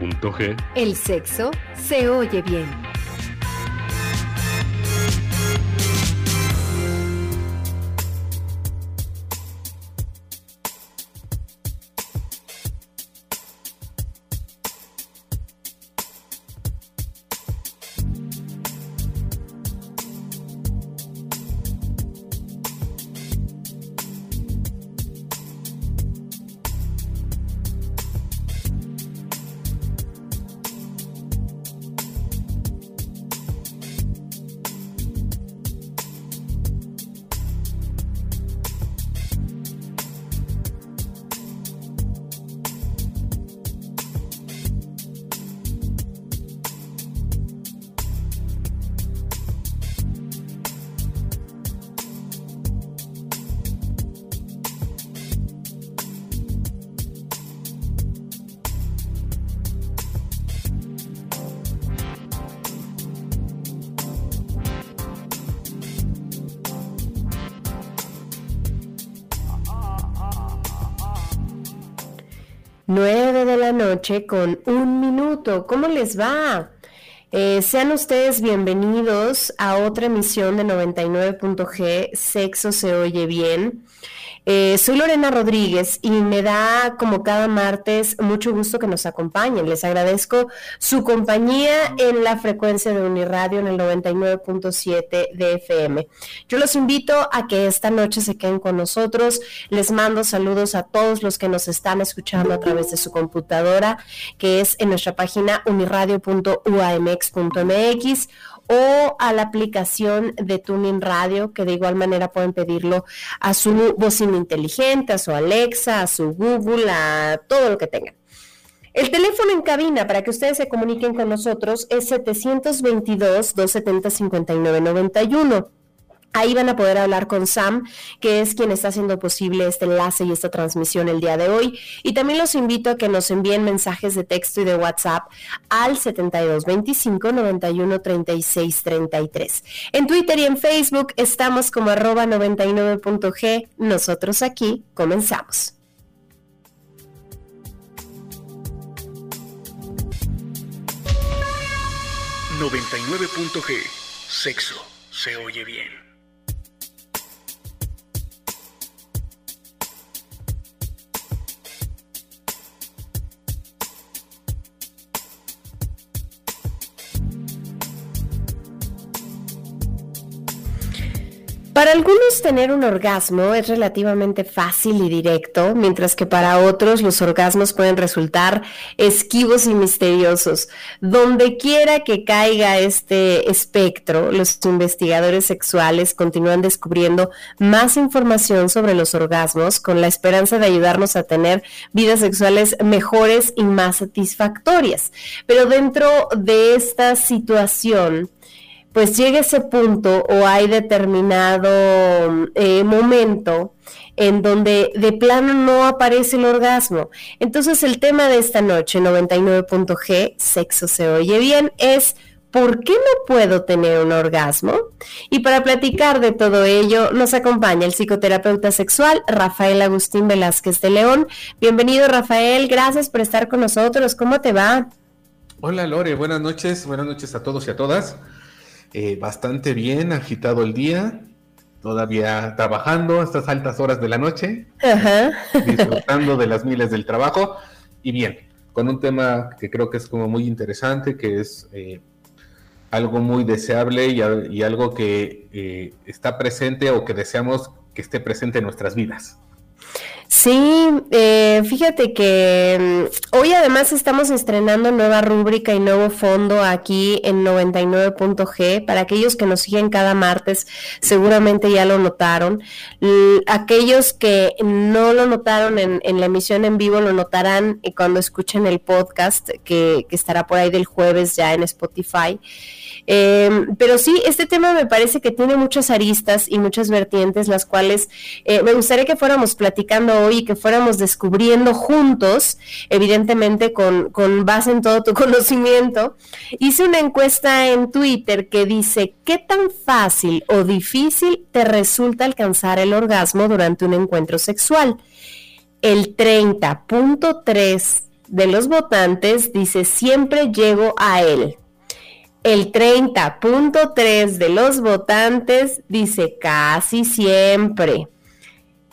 99.g, el sexo se oye bien. Con un minuto. ¿Cómo les va? Eh, sean ustedes bienvenidos a otra emisión de 99.g, Sexo se oye bien. Eh, soy Lorena Rodríguez y me da como cada martes mucho gusto que nos acompañen. Les agradezco su compañía en la frecuencia de Uniradio en el 99.7 de FM. Yo los invito a que esta noche se queden con nosotros. Les mando saludos a todos los que nos están escuchando a través de su computadora, que es en nuestra página uniradio.uamx.mx o a la aplicación de Tuning Radio, que de igual manera pueden pedirlo a su bocina inteligente, a su Alexa, a su Google, a todo lo que tengan. El teléfono en cabina para que ustedes se comuniquen con nosotros es 722-270-5991. Ahí van a poder hablar con Sam, que es quien está haciendo posible este enlace y esta transmisión el día de hoy. Y también los invito a que nos envíen mensajes de texto y de WhatsApp al 7225 91 36 33. En Twitter y en Facebook estamos como arroba 99.g. Nosotros aquí comenzamos. 99.g. Sexo se oye bien. Para algunos tener un orgasmo es relativamente fácil y directo, mientras que para otros los orgasmos pueden resultar esquivos y misteriosos. Donde quiera que caiga este espectro, los investigadores sexuales continúan descubriendo más información sobre los orgasmos con la esperanza de ayudarnos a tener vidas sexuales mejores y más satisfactorias. Pero dentro de esta situación, pues llega ese punto o hay determinado eh, momento en donde de plano no aparece el orgasmo. Entonces el tema de esta noche, 99.g, sexo se oye bien, es ¿por qué no puedo tener un orgasmo? Y para platicar de todo ello nos acompaña el psicoterapeuta sexual Rafael Agustín Velázquez de León. Bienvenido Rafael, gracias por estar con nosotros. ¿Cómo te va? Hola Lore, buenas noches, buenas noches a todos y a todas. Eh, bastante bien, agitado el día, todavía trabajando a estas altas horas de la noche, disfrutando de las miles del trabajo y bien, con un tema que creo que es como muy interesante, que es eh, algo muy deseable y, algo que eh, está presente o que deseamos que esté presente en nuestras vidas. Sí, eh, fíjate que mm, hoy además estamos estrenando nueva rúbrica y nuevo fondo aquí en 99.g. Para aquellos que nos siguen cada martes, seguramente ya lo notaron. aquellos que no lo notaron en, la emisión en vivo, lo notarán cuando escuchen el podcast que, que estará por ahí del jueves ya en Spotify. Em, pero sí, este tema me parece que tiene muchas aristas y muchas vertientes, las cuales eh, me gustaría que fuéramos platicando hoy y que fuéramos descubriendo juntos, evidentemente con, con base en todo tu conocimiento. Hice una encuesta en Twitter que dice, ¿qué tan fácil o difícil te resulta alcanzar el orgasmo durante un encuentro sexual? El 30.3 de los votantes dice, siempre llego a él. El 30.3 de los votantes dice casi siempre.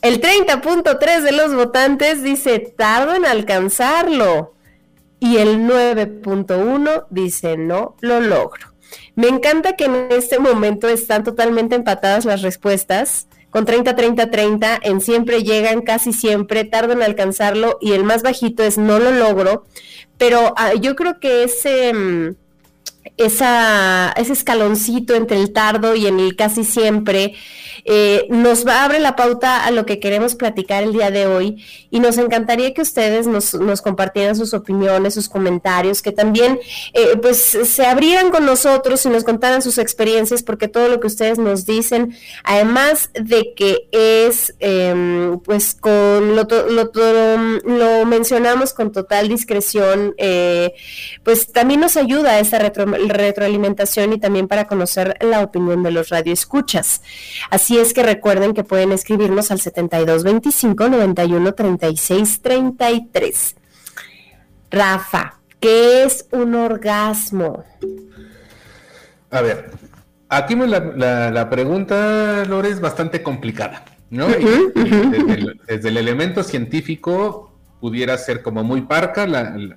El 30.3 de los votantes dice tardo en alcanzarlo. Y el 9.1 dice no lo logro. Me encanta que en este momento están totalmente empatadas las respuestas. Con 30, 30, 30, en siempre llegan, casi siempre, tardo en alcanzarlo y el más bajito es no lo logro. Pero ah, yo creo que ese... Mm, esa, ese escaloncito entre el tardo y en el casi siempre eh, nos va, abre la pauta a lo que queremos platicar el día de hoy. Y nos encantaría que ustedes nos, nos compartieran sus opiniones, sus comentarios, que también eh, pues se abrieran con nosotros y nos contaran sus experiencias, porque todo lo que ustedes nos dicen, además de que es em, pues con lo, lo, lo, mencionamos con total discreción, eh, pues también nos ayuda a esta retroalimentación y también para conocer la opinión de los radioescuchas. Así es que recuerden que pueden escribirnos al 7225 91 36 33. Rafa, ¿qué es un orgasmo? A ver, aquí la, la, pregunta, Lore, es bastante complicada, ¿no? Desde, el, elemento científico pudiera ser como muy parca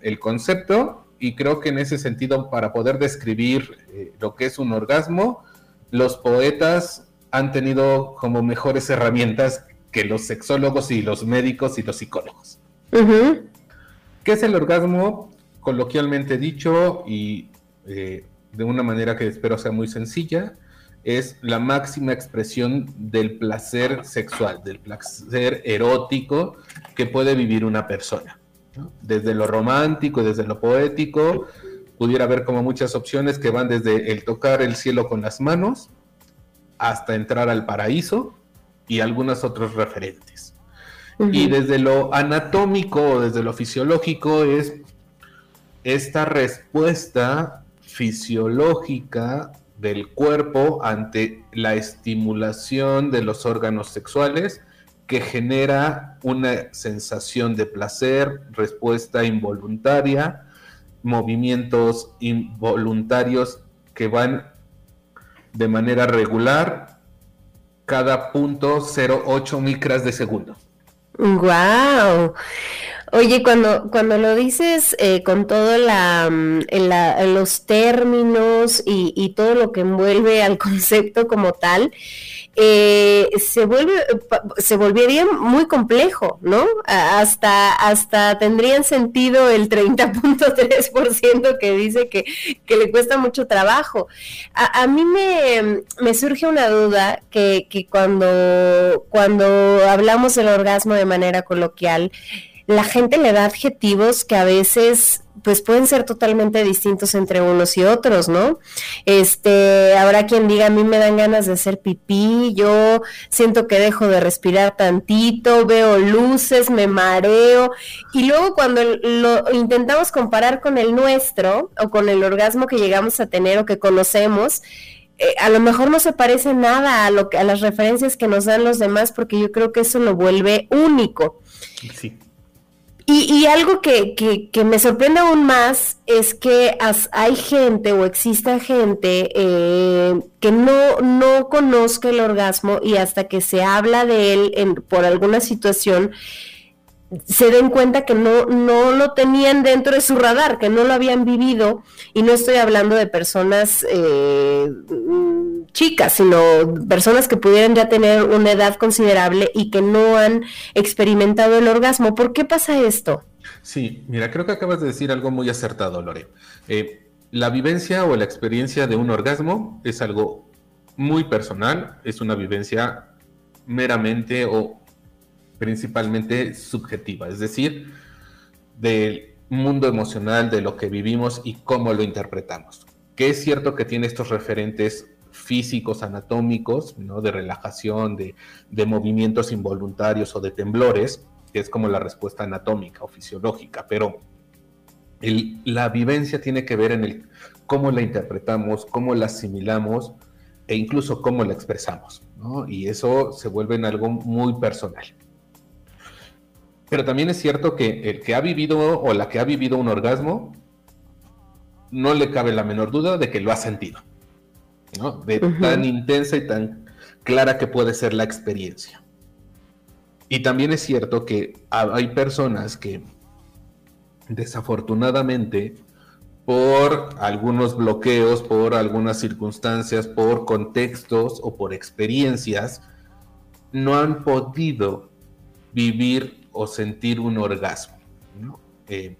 el concepto y creo que en ese sentido, para poder describir eh, lo que es un orgasmo, los poetas han tenido como mejores herramientas que los sexólogos y los médicos y los psicólogos. ¿Qué es el orgasmo? Coloquialmente dicho y eh, de una manera que espero sea muy sencilla, es la máxima expresión del placer sexual, del placer erótico que puede vivir una persona. Desde lo romántico, desde lo poético, pudiera haber como muchas opciones que van desde el tocar el cielo con las manos, hasta entrar al paraíso y algunos otros referentes. Y desde lo anatómico desde lo fisiológico es esta respuesta fisiológica del cuerpo ante la estimulación de los órganos sexuales que genera una sensación de placer, respuesta involuntaria, movimientos involuntarios que van de manera regular cada punto 0.8 micras de segundo. ¡Wow! Oye, cuando, cuando lo dices eh, con todo la, mm, los términos y, y, todo lo que envuelve al concepto como tal, eh, se vuelve se volvería muy complejo, ¿no? Hasta hasta tendrían sentido el 30.3% que dice que, que, le cuesta mucho trabajo. A, mí me, me, surge una duda que, que cuando, cuando hablamos del orgasmo de manera coloquial, la gente le da adjetivos que a veces pues pueden ser totalmente distintos entre unos y otros, ¿no? Este, habrá quien diga, a mí me dan ganas de hacer pipí, yo siento que dejo de respirar tantito, veo luces, me mareo, y luego cuando lo intentamos comparar con el nuestro o con el orgasmo que llegamos a tener o que conocemos, eh, a lo mejor no se parece nada a, lo a las referencias que nos dan los demás porque yo creo que eso lo vuelve único. Sí. Y, algo que, me sorprende aún más es que hay gente o exista gente eh, que no, no conozca el orgasmo y hasta que se habla de él por alguna situación, se den cuenta que no, no lo tenían dentro de su radar, que no lo habían vivido, y no estoy hablando de personas eh, chicas, sino personas que pudieran ya tener una edad considerable y que no han experimentado el orgasmo. ¿Por qué pasa esto? Sí, mira, creo que acabas de decir algo muy acertado, Lore. Eh, la vivencia o la experiencia de un orgasmo es algo muy personal, es una vivencia meramente o principalmente subjetiva, es decir, del mundo emocional, de lo que vivimos y cómo lo interpretamos. Que es cierto que tiene estos referentes físicos, anatómicos, ¿no? de relajación, de, de movimientos involuntarios o de temblores, que es como la respuesta anatómica o fisiológica, pero la vivencia tiene que ver en el cómo la interpretamos, cómo la asimilamos e incluso cómo la expresamos, Y eso se vuelve en algo muy personal. Pero también es cierto que el que ha vivido o la que ha vivido un orgasmo, no le cabe la menor duda de que lo ha sentido, De tan intensa y tan clara que puede ser la experiencia. Y también es cierto que hay personas que desafortunadamente por algunos bloqueos, por algunas circunstancias, por contextos o por experiencias, no han podido vivir o sentir un orgasmo. Eh,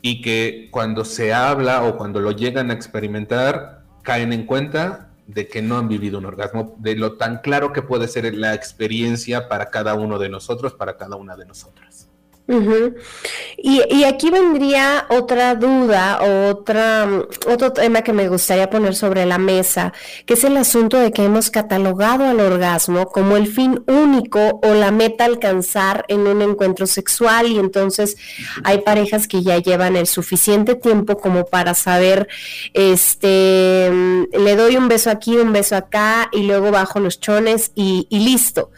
y que cuando se habla o cuando lo llegan a experimentar, caen en cuenta de que no han vivido un orgasmo, de lo tan claro que puede ser la experiencia para cada uno de nosotros, para cada una de nosotras y, aquí vendría otra duda o otra, otro tema que me gustaría poner sobre la mesa, que es el asunto de que hemos catalogado al orgasmo como el fin único o la meta alcanzar en un encuentro sexual y entonces hay parejas que ya llevan el suficiente tiempo como para saber, este, le doy un beso aquí, un beso acá y luego bajo los chones y listo.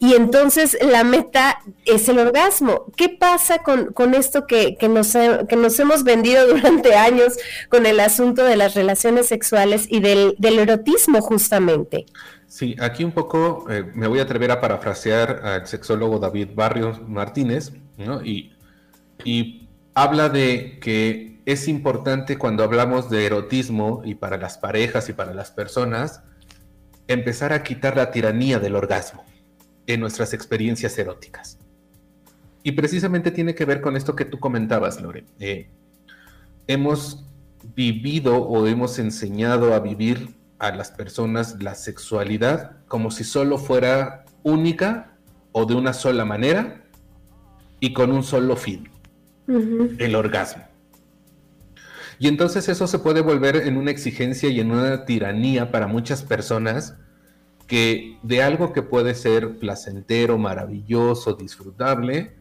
Y entonces la meta es el orgasmo. ¿Qué pasa con, esto que, nos, que nos hemos vendido durante años con el asunto de las relaciones sexuales y del, erotismo justamente? Sí, aquí un poco eh, me voy a atrever a parafrasear al sexólogo David Barrios Martínez, ¿no? y, y habla de que es importante cuando hablamos de erotismo y para las parejas y para las personas, empezar a quitar la tiranía del orgasmo en nuestras experiencias eróticas. Y precisamente tiene que ver con esto que tú comentabas, Lore. Eh, hemos vivido o hemos enseñado a vivir a las personas la sexualidad como si solo fuera única o de una sola manera y con un solo fin, el orgasmo. Y entonces eso se puede volver en una exigencia y en una tiranía para muchas personas que de algo que puede ser placentero, maravilloso, disfrutable,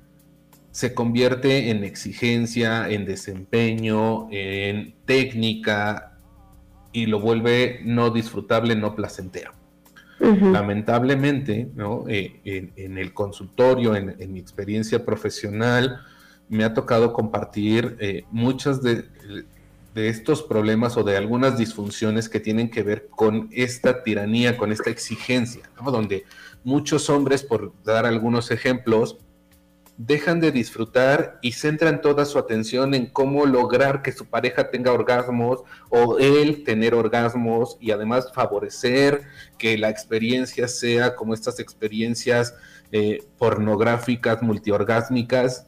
se convierte en exigencia, en desempeño, en técnica y lo vuelve no disfrutable, no placentero. Lamentablemente, eh, en, el consultorio, en, mi experiencia profesional, me ha tocado compartir eh, muchos de, estos problemas o de algunas disfunciones que tienen que ver con esta tiranía, con esta exigencia, donde muchos hombres, por dar algunos ejemplos, dejan de disfrutar y centran toda su atención en cómo lograr que su pareja tenga orgasmos o él tener orgasmos y además favorecer que la experiencia sea como estas experiencias eh, pornográficas, multiorgásmicas,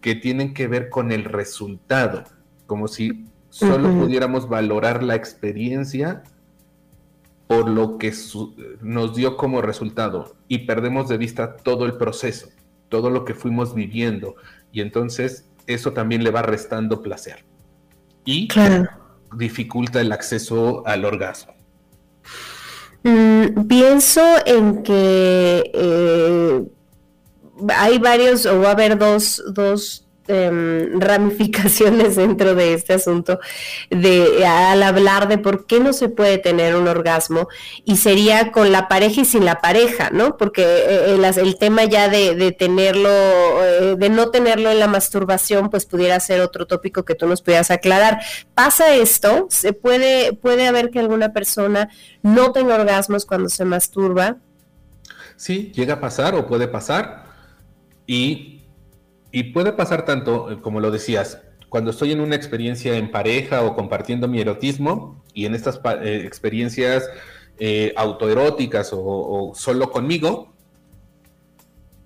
que tienen que ver con el resultado, como si solo pudiéramos valorar la experiencia por lo que nos dio como resultado y perdemos de vista todo el proceso todo lo que fuimos viviendo. Y entonces eso también le va restando placer. Y dificulta el acceso al orgasmo. Mm, pienso en que eh, hay varios, o va a haber dos, dos Em, ramificaciones dentro de este asunto de al hablar de por qué no se puede tener un orgasmo y sería con la pareja y sin la pareja, ¿no? Porque eh, el, tema ya de, tenerlo, eh, de no tenerlo en la masturbación, pues pudiera ser otro tópico que tú nos pudieras aclarar. ¿Pasa esto? ¿Se puede, puede haber que alguna persona no tenga orgasmos cuando se masturba? Sí, llega a pasar o puede pasar. Y y puede pasar tanto, eh, como lo decías, cuando estoy en una experiencia en pareja o compartiendo mi erotismo, y en estas eh, experiencias eh, autoeróticas o, solo conmigo.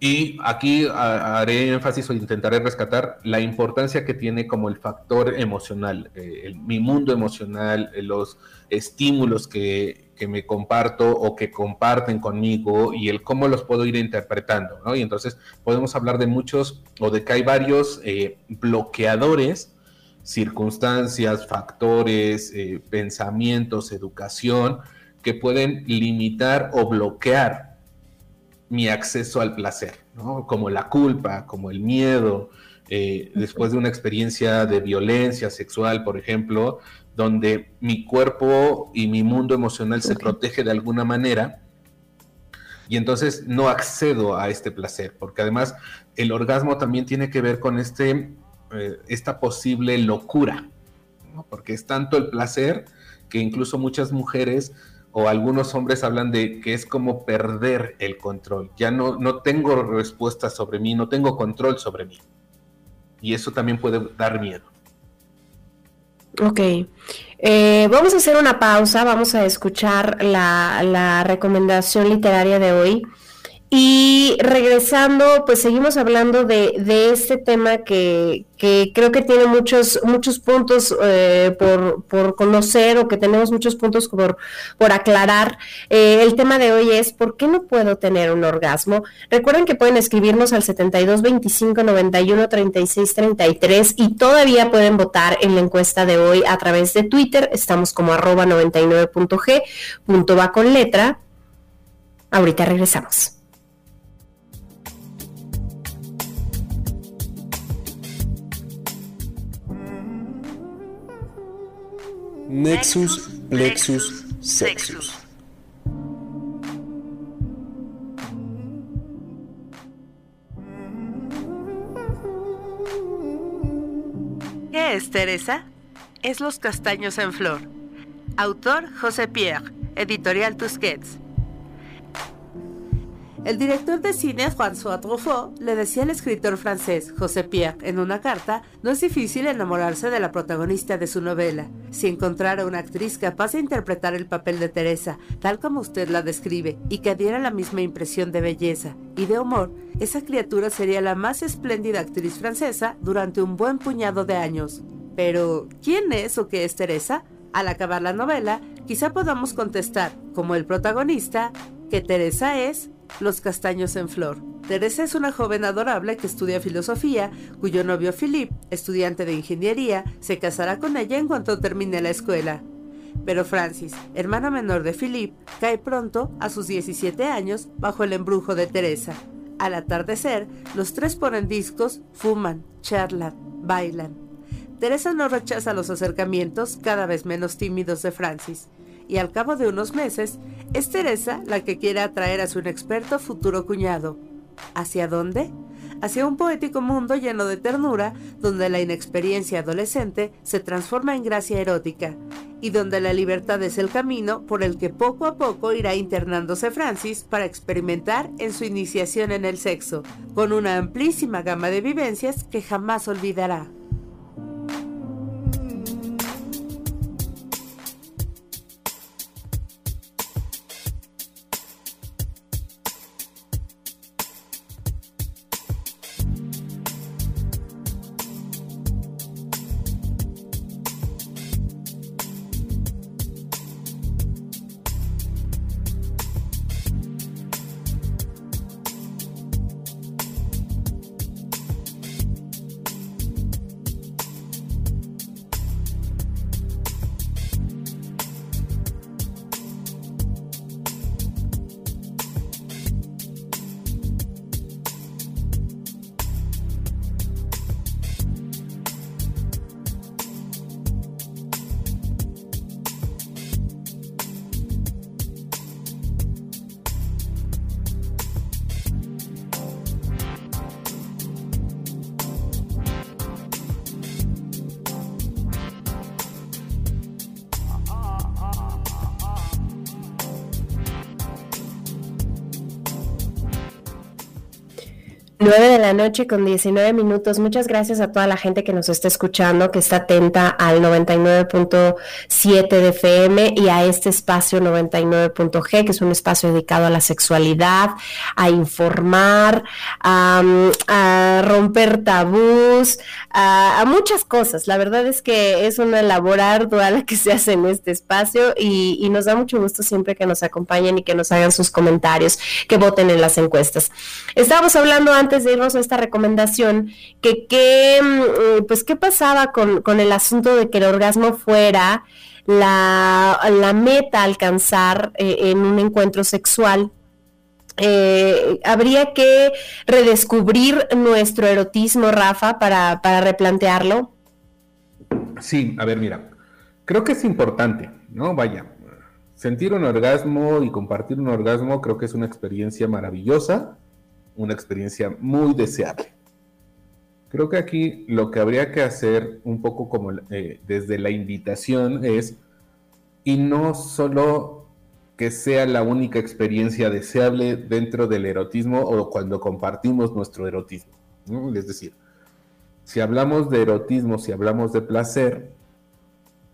Y aquí haré énfasis o intentaré rescatar la importancia que tiene como el factor emocional, mi mundo emocional, los estímulos que, me comparto o que comparten conmigo y el cómo los puedo ir interpretando, ¿no? Y entonces podemos hablar de muchos o de que hay varios bloqueadores circunstancias, factores, pensamientos, educación, que pueden limitar o bloquear mi acceso al placer, como la culpa, como el miedo, eh, después de una experiencia de violencia sexual, por ejemplo, donde mi cuerpo y mi mundo emocional se protege de alguna manera y entonces no accedo a este placer, porque además el orgasmo también tiene que ver con este, eh, esta posible locura, porque es tanto el placer que incluso muchas mujeres o algunos hombres hablan de que es como perder el control. Ya no, no tengo respuesta sobre mí, no tengo control sobre mí. Y eso también puede dar miedo. Ok. Eh, vamos a hacer una pausa, vamos a escuchar la, la recomendación literaria de hoy. Y regresando, pues seguimos hablando de, de este tema que, que, creo que tiene muchos, muchos puntos eh, por, por, conocer o que tenemos muchos puntos por, por aclarar. Eh, el tema de hoy es ¿por qué no puedo tener un orgasmo? Recuerden que pueden escribirnos al 72 25 91 36 33 y todavía pueden votar en la encuesta de hoy a través de Twitter. Estamos como arroba 99.g, punto va con letra. Ahorita regresamos. Nexus, Plexus, Sexus. ¿Qué es Teresa? Es Los Castaños en Flor. Autor José Pierre, editorial Tusquets. El director de cine François Truffaut le decía al escritor francés José Pierre en una carta, no es difícil enamorarse de la protagonista de su novela. Si encontrara una actriz capaz de interpretar el papel de Teresa, tal como usted la describe, y que diera la misma impresión de belleza y de humor, esa criatura sería la más espléndida actriz francesa durante un buen puñado de años. Pero, ¿quién es o qué es Teresa? Al acabar la novela, quizá podamos contestar, como el protagonista, que Teresa es los castaños en flor. Teresa es una joven adorable que estudia filosofía, cuyo novio Philip, estudiante de ingeniería, se casará con ella en cuanto termine la escuela. Pero Francis, hermana menor de Philip, cae pronto, a sus 17 años, bajo el embrujo de Teresa. Al atardecer, los tres ponen discos, fuman, charlan, bailan. Teresa no rechaza los acercamientos cada vez menos tímidos de Francis y al cabo de unos meses es Teresa la que quiere atraer a su inexperto futuro cuñado. ¿Hacia dónde? Hacia un poético mundo lleno de ternura, donde la inexperiencia adolescente se transforma en gracia erótica, y donde la libertad es el camino por el que poco a poco irá internándose Francis para experimentar en su iniciación en el sexo, con una amplísima gama de vivencias que jamás olvidará. 9 de la noche con 19 minutos. Muchas gracias a toda la gente que nos está escuchando, que está atenta al 99.7 de FM y a este espacio 99.g, que es un espacio dedicado a la sexualidad, a informar, a, romper tabús, a, muchas cosas. La verdad es que es una labor ardua la que se hace en este espacio y nos da mucho gusto siempre que nos acompañen y que nos hagan sus comentarios, que voten en las encuestas. Estábamos hablando antes antes de irnos a esta recomendación, que qué, mm, pues, qué pasaba con, el asunto de que el orgasmo fuera la, meta a alcanzar eh, en un encuentro sexual. Eh, habría que redescubrir nuestro erotismo, Rafa, para, para replantearlo. Sí, a ver, mira, creo que es importante, ¿no? Vaya, sentir un orgasmo y compartir un orgasmo creo que es una experiencia maravillosa una experiencia muy deseable. Creo que aquí lo que habría que hacer un poco como eh, desde la invitación es, y no solo que sea la única experiencia deseable dentro del erotismo o cuando compartimos nuestro erotismo. Es decir, si hablamos de erotismo, si hablamos de placer,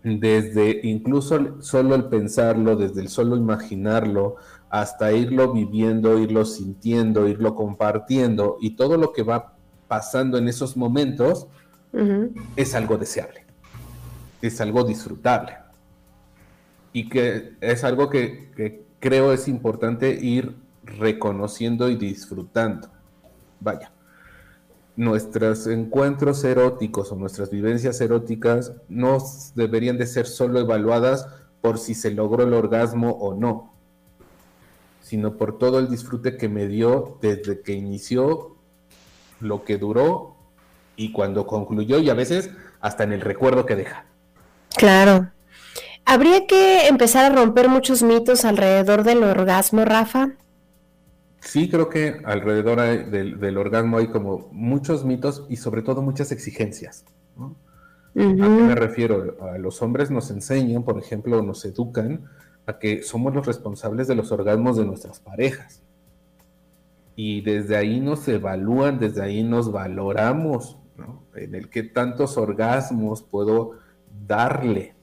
desde incluso solo el pensarlo, desde el solo imaginarlo, hasta irlo viviendo, irlo sintiendo, irlo compartiendo y todo lo que va pasando en esos momentos es algo deseable, es algo disfrutable. Y que es algo que, que creo es importante ir reconociendo y disfrutando. Vaya, nuestros encuentros eróticos o nuestras vivencias eróticas no deberían de ser solo evaluadas por si se logró el orgasmo o no, sino por todo el disfrute que me dio desde que inició, lo que duró y cuando concluyó y a veces hasta en el recuerdo que deja. Claro. ¿Habría que empezar a romper muchos mitos alrededor del orgasmo, Rafa? Sí, creo que alrededor del, orgasmo hay como muchos mitos y sobre todo muchas exigencias. ¿A qué me refiero? A los hombres nos enseñan, por ejemplo, nos educan a que somos los responsables de los orgasmos de nuestras parejas. Y desde ahí nos evalúan, desde ahí nos valoramos, En el que tantos orgasmos puedo darle,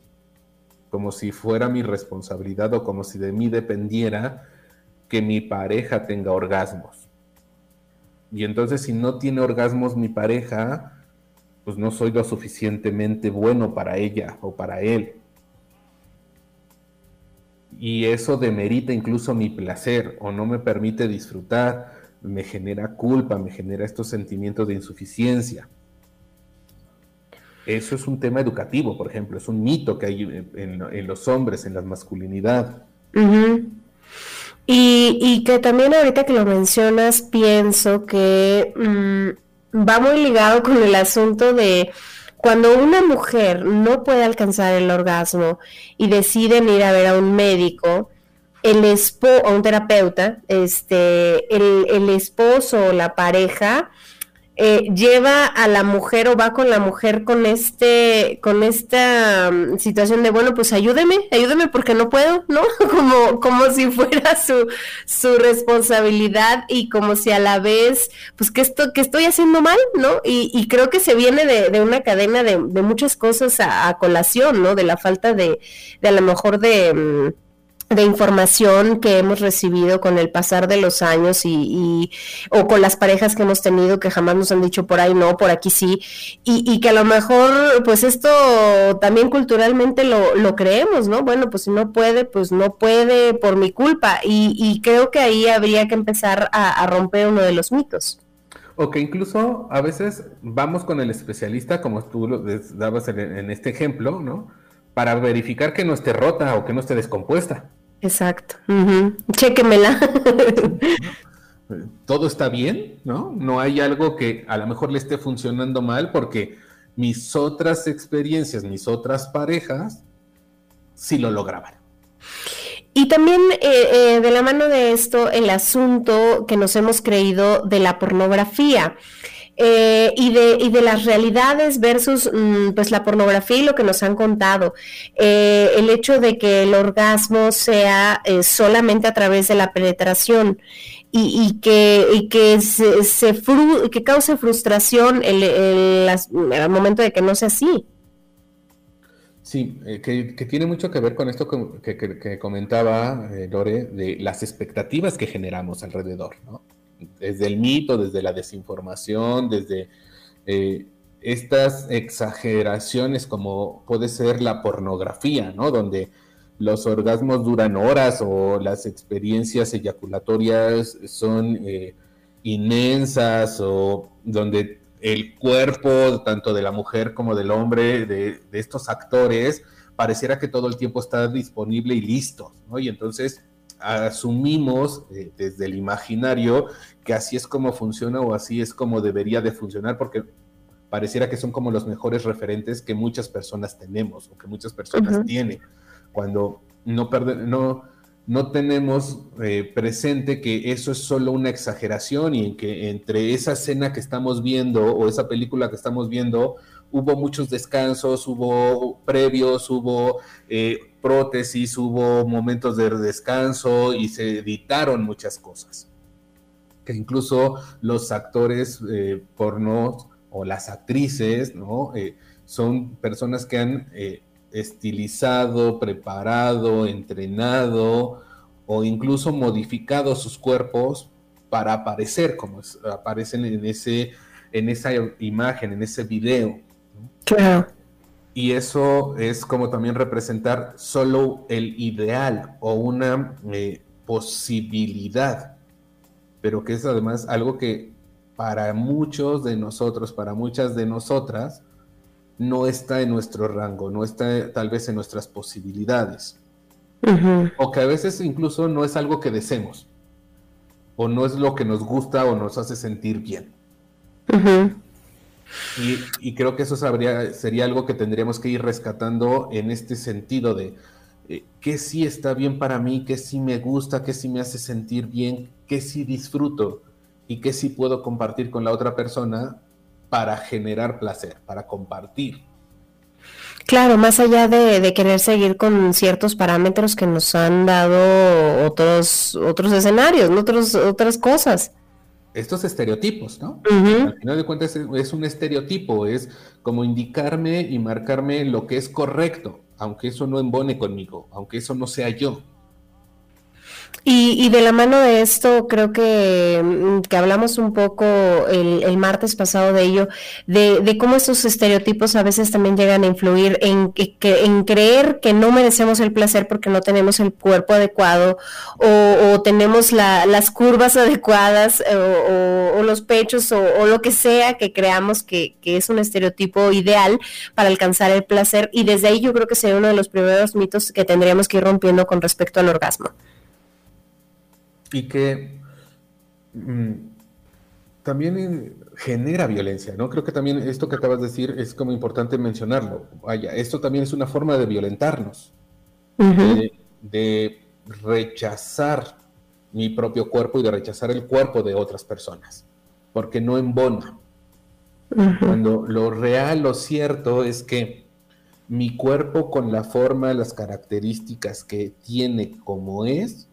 como si fuera mi responsabilidad o como si de mí dependiera que mi pareja tenga orgasmos. Y entonces si no tiene orgasmos mi pareja, pues no soy lo suficientemente bueno para ella o para él y eso demerita incluso mi placer o no me permite disfrutar, me genera culpa, me genera estos sentimientos de insuficiencia. Eso es un tema educativo, por ejemplo, es un mito que hay en, los hombres, en la masculinidad. Y, que también ahorita que lo mencionas, pienso que mm, va muy ligado con el asunto de cuando una mujer no puede alcanzar el orgasmo y deciden ir a ver a un médico, el esposo, o un terapeuta, este, el, el esposo o la pareja eh, lleva a la mujer o va con la mujer con este, con esta mm, situación de bueno, pues ayúdeme, ayúdeme porque no puedo, ¿no? Como, como si fuera su, su responsabilidad y como si a la vez, pues que esto, que estoy haciendo mal, ¿no? Y, y creo que se viene de, de una cadena de, de muchas cosas a, a, colación, ¿no? De la falta de, de a lo mejor de mm, de información que hemos recibido con el pasar de los años y, o con las parejas que hemos tenido que jamás nos han dicho por ahí no, por aquí sí, y, que a lo mejor pues esto también culturalmente lo, lo, creemos, ¿no? Bueno, pues si no puede, pues no puede por mi culpa y, creo que ahí habría que empezar a, romper uno de los mitos. O que incluso a veces vamos con el especialista, como tú lo dabas en este ejemplo, ¿no? Para verificar que no esté rota o que no esté descompuesta. Exacto. Chequemela. Todo está bien, ¿no? No hay algo que a lo mejor le esté funcionando mal porque mis otras experiencias, mis otras parejas, sí lo lograban. Y también eh, eh, de la mano de esto, el asunto que nos hemos creído de la pornografía. Eh, y, de, y, de, las realidades versus mm, pues la pornografía y lo que nos han contado. Eh, el hecho de que el orgasmo sea eh, solamente a través de la penetración y, que, y que, se, se que cause frustración el, el, el, momento de que no sea así. Sí, que, que, tiene mucho que ver con esto que, que comentaba Lore, de las expectativas que generamos alrededor, ¿no? Desde el mito, desde la desinformación, desde eh, estas exageraciones como puede ser la pornografía, ¿no? Donde los orgasmos duran horas o las experiencias eyaculatorias son eh, inmensas o donde el cuerpo, tanto de la mujer como del hombre, de, de, estos actores, pareciera que todo el tiempo está disponible y listo, ¿no? Y entonces asumimos eh, desde el imaginario que así es como funciona o así es como debería de funcionar, porque pareciera que son como los mejores referentes que muchas personas tenemos o que muchas personas tienen, cuando no, no, no tenemos eh, presente que eso es solo una exageración y en que entre esa escena que estamos viendo o esa película que estamos viendo, hubo muchos descansos, hubo previos, hubo eh, prótesis, hubo momentos de descanso y se editaron muchas cosas. Que incluso los actores eh, porno o las actrices, ¿no? Eh, son personas que han estilizado, preparado, entrenado o incluso modificado sus cuerpos para aparecer como aparecen en, ese, en esa imagen, en ese video. Claro. Y eso es como también representar solo el ideal o una eh, posibilidad, pero que es además algo que para muchos de nosotros, para muchas de nosotras, no está en nuestro rango, no está tal vez en nuestras posibilidades. O que a veces incluso no es algo que deseemos, o no es lo que nos gusta o nos hace sentir bien. Y, creo que eso sería algo que tendríamos que ir rescatando en este sentido de eh, qué sí está bien para mí, qué sí me gusta, qué sí me hace sentir bien, qué sí disfruto y qué sí puedo compartir con la otra persona para generar placer, para compartir. Claro, más allá de, querer seguir con ciertos parámetros que nos han dado otros, otros escenarios, otros, otras cosas estos estereotipos, ¿no? Al final de cuentas es, un estereotipo, es como indicarme y marcarme lo que es correcto, aunque eso no embone conmigo, aunque eso no sea yo. Y, de la mano de esto, creo que, mm, que hablamos un poco el, martes pasado de ello, de, cómo estos estereotipos a veces también llegan a influir en, en creer que no merecemos el placer porque no tenemos el cuerpo adecuado o, tenemos las curvas adecuadas o, los pechos o, lo que sea que creamos que, que es un estereotipo ideal para alcanzar el placer. Y desde ahí yo creo que sería uno de los primeros mitos que tendríamos que ir rompiendo con respecto al orgasmo y que mm, también genera violencia, ¿no? Creo que también esto que acabas de decir es como importante mencionarlo. Vaya, esto también es una forma de violentarnos, de, rechazar mi propio cuerpo y de rechazar el cuerpo de otras personas, porque no embona. Cuando lo real, lo cierto es que mi cuerpo con la forma, las características que tiene como es,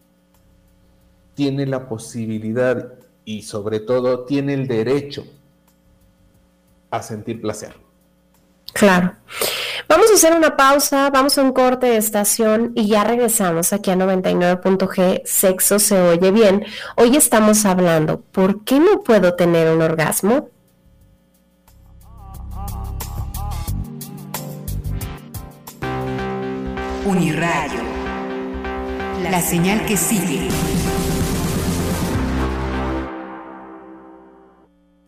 tiene la posibilidad y sobre todo tiene el derecho a sentir placer. Claro. Vamos a hacer una pausa, vamos a un corte de estación y ya regresamos aquí a 99.g, sexo se oye bien. Hoy estamos hablando, ¿por qué no puedo tener un orgasmo? Uniradio, la señal que sigue.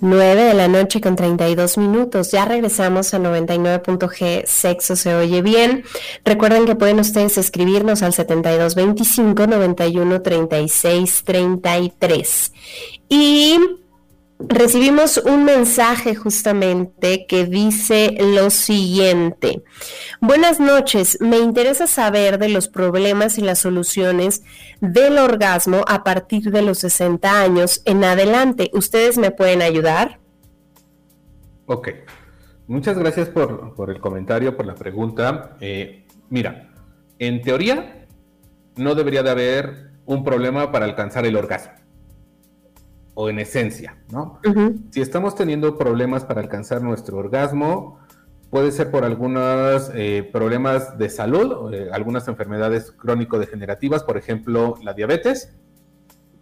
9 de la noche con 32 minutos. Ya regresamos a 99.g. Sexo se oye bien. Recuerden que pueden ustedes escribirnos al 7225 91 36 33. Y recibimos un mensaje justamente que dice lo siguiente. Buenas noches, me interesa saber de los problemas y las soluciones del orgasmo a partir de los 60 años en adelante. ¿Ustedes me pueden ayudar? Ok, muchas gracias por, el comentario, por la pregunta. Eh, mira, en teoría no debería de haber un problema para alcanzar el orgasmo o en esencia, ¿no? Si estamos teniendo problemas para alcanzar nuestro orgasmo, puede ser por algunos eh, problemas de salud, eh, algunas enfermedades crónico-degenerativas, por ejemplo, la diabetes,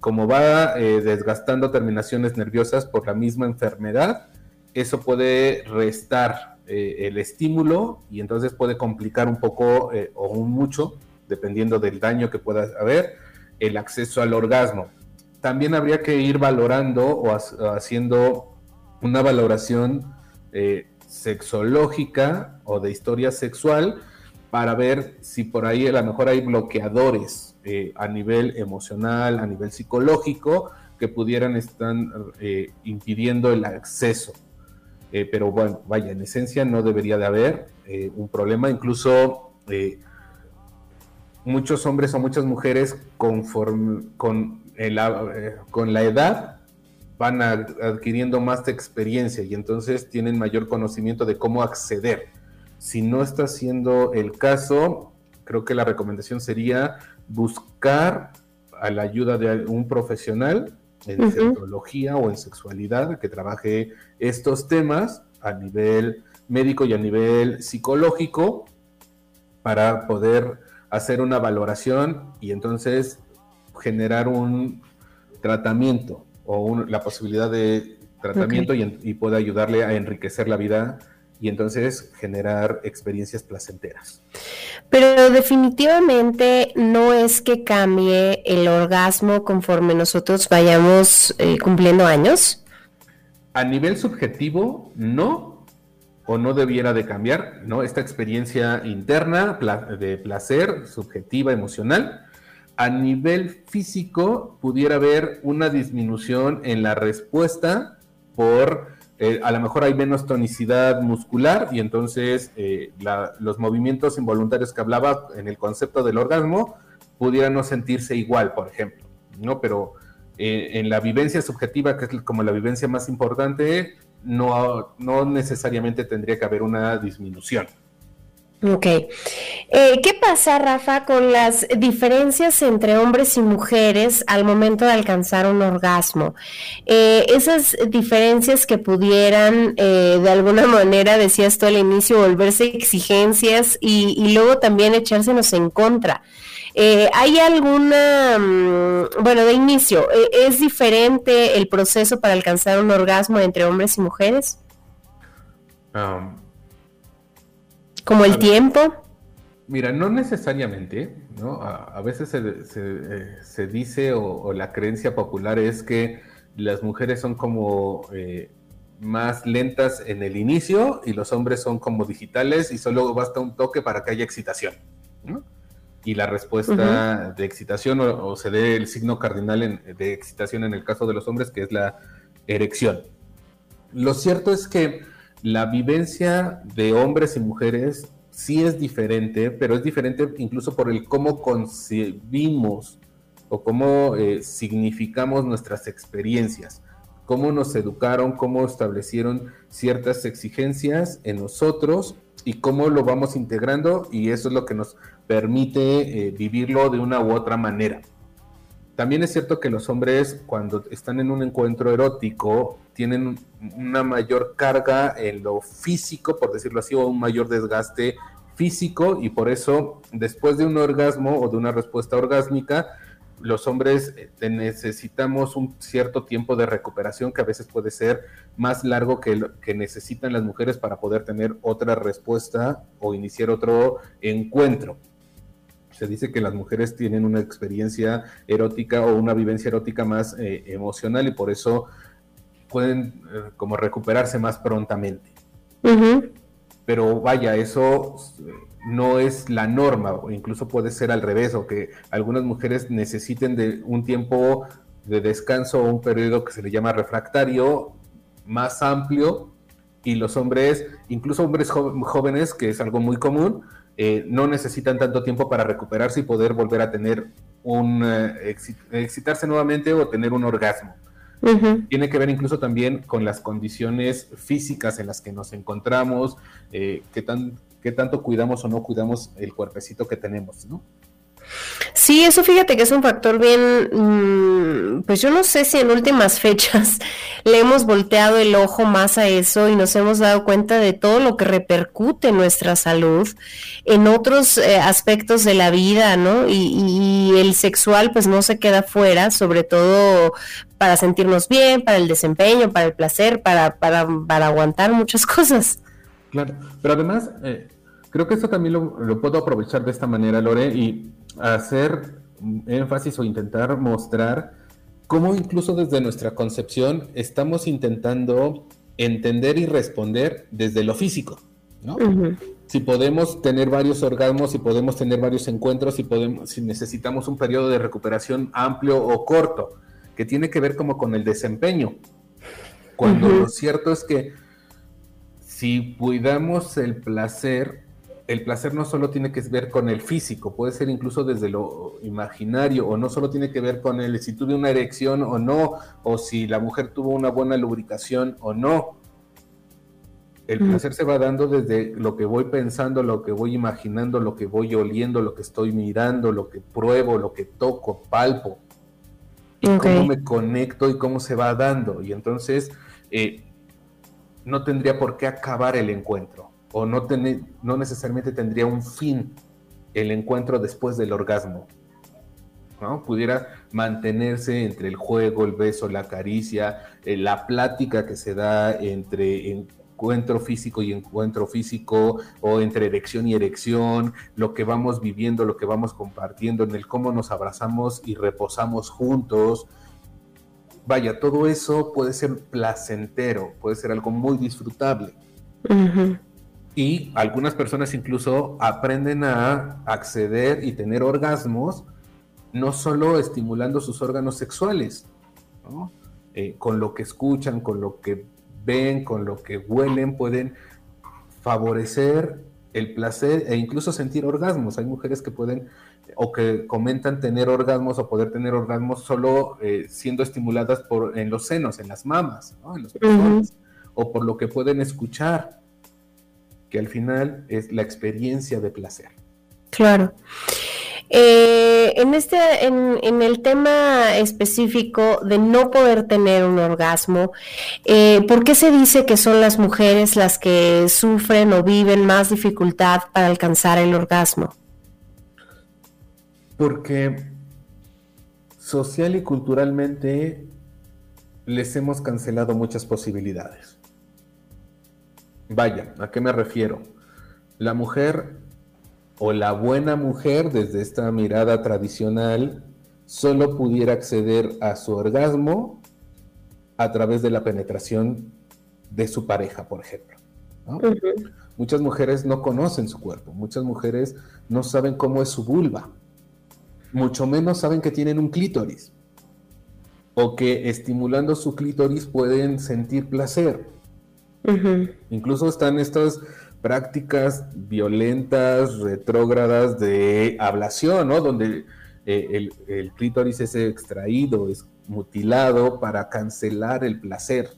como va eh, desgastando terminaciones nerviosas por la misma enfermedad, eso puede restar el estímulo y entonces puede complicar un poco o un mucho, dependiendo del daño que pueda haber, el acceso al orgasmo también habría que ir valorando o haciendo una valoración eh, sexológica o de historia sexual para ver si por ahí a lo mejor hay bloqueadores eh, a nivel emocional, a nivel psicológico, que pudieran estar eh, impidiendo el acceso. pero bueno, vaya, en esencia no debería de haber un problema, incluso muchos hombres o muchas mujeres conforme, con eh, con la edad van adquiriendo más experiencia y entonces tienen mayor conocimiento de cómo acceder. Si no está siendo el caso, creo que la recomendación sería buscar a la ayuda de un profesional en sexología o en sexualidad que trabaje estos temas a nivel médico y a nivel psicológico para poder hacer una valoración y entonces generar un tratamiento o la posibilidad de tratamiento y, puede ayudarle a enriquecer la vida y entonces generar experiencias placenteras. Pero definitivamente no es que cambie el orgasmo conforme nosotros vayamos eh, cumpliendo años. A nivel subjetivo, no, o no debiera de cambiar, ¿no? Esta experiencia interna de placer, subjetiva, emocional, a nivel físico pudiera haber una disminución en la respuesta por, eh, a lo mejor hay menos tonicidad muscular y entonces eh, los movimientos involuntarios que hablaba en el concepto del orgasmo pudieran no sentirse igual, por ejemplo, ¿no? Pero eh, en la vivencia subjetiva, que es como la vivencia más importante, no, no necesariamente tendría que haber una disminución. Ok. Eh, ¿Qué pasa, Rafa, con las diferencias entre hombres y mujeres al momento de alcanzar un orgasmo? Eh, esas diferencias que pudieran, eh, de alguna manera, decías tú al inicio, volverse exigencias y, luego también echársenos en contra. ¿Hay alguna, mm, bueno, de inicio, ¿es diferente el proceso para alcanzar un orgasmo entre hombres y mujeres? Um, ¿Como el tiempo? Mira, no necesariamente, ¿no? A, veces se, eh, dice o, la creencia popular es que las mujeres son como eh, más lentas en el inicio y los hombres son como digitales y solo basta un toque para que haya excitación, ¿no? Y la respuesta de excitación o, se dé el signo cardinal de excitación en el caso de los hombres, que es la erección. Lo cierto es que la vivencia de hombres y mujeres sí es diferente, pero es diferente incluso por el cómo concebimos o cómo eh, significamos nuestras experiencias, cómo nos educaron, cómo establecieron ciertas exigencias en nosotros y cómo lo vamos integrando y eso es lo que nos permite eh, vivirlo de una u otra manera. También es cierto que los hombres cuando están en un encuentro erótico tienen una mayor carga en lo físico, por decirlo así, o un mayor desgaste físico y por eso después de un orgasmo o de una respuesta orgásmica, los hombres eh, necesitamos un cierto tiempo de recuperación que a veces puede ser más largo que lo que necesitan las mujeres para poder tener otra respuesta o iniciar otro encuentro se dice que las mujeres tienen una experiencia erótica o una vivencia erótica más eh, emocional y por eso pueden eh, como recuperarse más prontamente. Pero vaya, eso eh, no es la norma, o incluso puede ser al revés, o que algunas mujeres necesiten de un tiempo de descanso o un periodo que se le llama refractario más amplio y los hombres, incluso hombres jóvenes, que es algo muy común, eh, no necesitan tanto tiempo para recuperarse y poder volver a tener un, eh, excitarse nuevamente o tener un orgasmo. Tiene que ver incluso también con las condiciones físicas en las que nos encontramos, eh, qué, tan, qué tanto cuidamos o no cuidamos el cuerpecito que tenemos, ¿no? Sí, eso fíjate que es un factor bien, mm, pues yo no sé si en últimas fechas le hemos volteado el ojo más a eso y nos hemos dado cuenta de todo lo que repercute en nuestra salud, en otros eh, aspectos de la vida, ¿no? Y, y, el sexual pues no se queda fuera, sobre todo para sentirnos bien, para el desempeño, para el placer, para, para, para aguantar muchas cosas. Claro, pero además... Eh, creo que esto también lo, lo, puedo aprovechar de esta manera, Lore, y hacer énfasis o intentar mostrar cómo incluso desde nuestra concepción estamos intentando entender y responder desde lo físico, ¿no? Si podemos tener varios orgasmos, si podemos tener varios encuentros, si, podemos, si necesitamos un periodo de recuperación amplio o corto, que tiene que ver como con el desempeño. Cuando lo cierto es que si cuidamos el placer, el placer no solo tiene que ver con el físico, puede ser incluso desde lo imaginario, o no solo tiene que ver con el si tuve una erección o no, o si la mujer tuvo una buena lubricación o no. El placer se va dando desde lo que voy pensando, lo que voy imaginando, lo que voy oliendo, lo que estoy mirando, lo que pruebo, lo que toco, palpo. Y cómo me conecto y cómo se va dando. Y entonces eh, no tendría por qué acabar el encuentro o no, necesariamente tendría un fin el encuentro después del orgasmo. ¿no? Pudiera mantenerse entre el juego, el beso, la caricia, eh, la plática que se da entre encuentro físico y encuentro físico, o entre erección y erección, lo que vamos viviendo, lo que vamos compartiendo, en el cómo nos abrazamos y reposamos juntos. Vaya, todo eso puede ser placentero, puede ser algo muy disfrutable. Y algunas personas incluso aprenden a acceder y tener orgasmos, no solo estimulando sus órganos sexuales, eh, con lo que escuchan, con lo que ven, con lo que huelen, pueden favorecer el placer e incluso sentir orgasmos. Hay mujeres que pueden o que comentan tener orgasmos o poder tener orgasmos solo eh, siendo estimuladas por, en los senos, en las mamas, en los pezones, o por lo que pueden escuchar que al final es la experiencia de placer. Claro. Eh, en, este, en, el tema específico de no poder tener un orgasmo, eh, ¿por qué se dice que son las mujeres las que sufren o viven más dificultad para alcanzar el orgasmo? Porque social y culturalmente les hemos cancelado muchas posibilidades. Vaya, ¿a qué me refiero? La mujer o la buena mujer desde esta mirada tradicional solo pudiera acceder a su orgasmo a través de la penetración de su pareja, por ejemplo. Muchas mujeres no conocen su cuerpo, muchas mujeres no saben cómo es su vulva, mucho menos saben que tienen un clítoris o que estimulando su clítoris pueden sentir placer Incluso están estas prácticas violentas, retrógradas de ablación, ¿no? Donde eh, el, clítoris es extraído, es mutilado para cancelar el placer.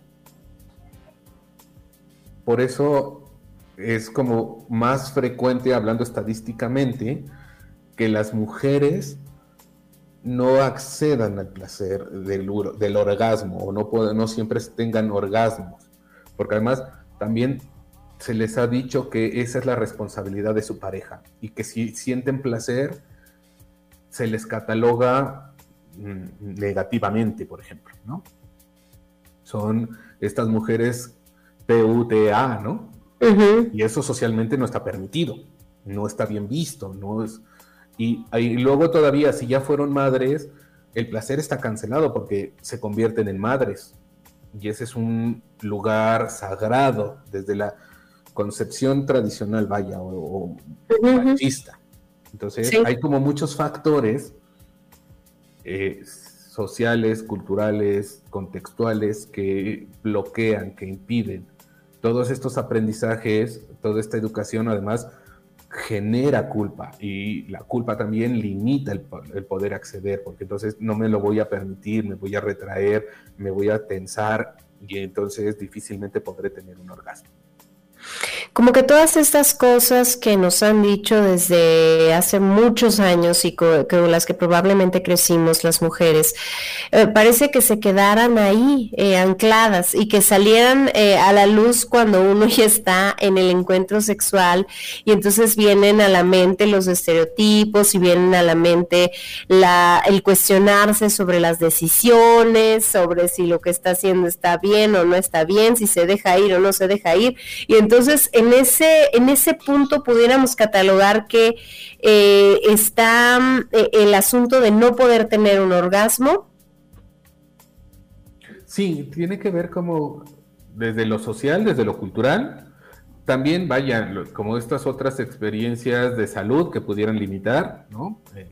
Por eso es como más frecuente, hablando estadísticamente, que las mujeres no accedan al placer del, orgasmo o no, no siempre tengan orgasmos porque además también se les ha dicho que esa es la responsabilidad de su pareja y que si sienten placer, se les cataloga mm, negativamente, por ejemplo, ¿no? Son estas mujeres PUTA, ¿no? Y eso socialmente no está permitido, no está bien visto, no es... Y, y, luego todavía, si ya fueron madres, el placer está cancelado porque se convierten en madres, y ese es un lugar sagrado desde la concepción tradicional, vaya, o, machista. Entonces, hay como muchos factores eh, sociales, culturales, contextuales que bloquean, que impiden. Todos estos aprendizajes, toda esta educación, además, genera culpa y la culpa también limita el, el, poder acceder, porque entonces no me lo voy a permitir, me voy a retraer, me voy a tensar y entonces difícilmente podré tener un orgasmo. Como que todas estas cosas que nos han dicho desde hace muchos años y con, las que probablemente crecimos las mujeres, eh, parece que se quedaran ahí eh, ancladas y que salieran eh, a la luz cuando uno ya está en el encuentro sexual y entonces vienen a la mente los estereotipos y vienen a la mente el cuestionarse sobre las decisiones, sobre si lo que está haciendo está bien o no está bien, si se deja ir o no se deja ir. Y entonces en ese, en ese punto pudiéramos catalogar que eh, está eh, el asunto de no poder tener un orgasmo. Sí, tiene que ver como desde lo social, desde lo cultural, también vaya, como estas otras experiencias de salud que pudieran limitar, ¿no? Eh,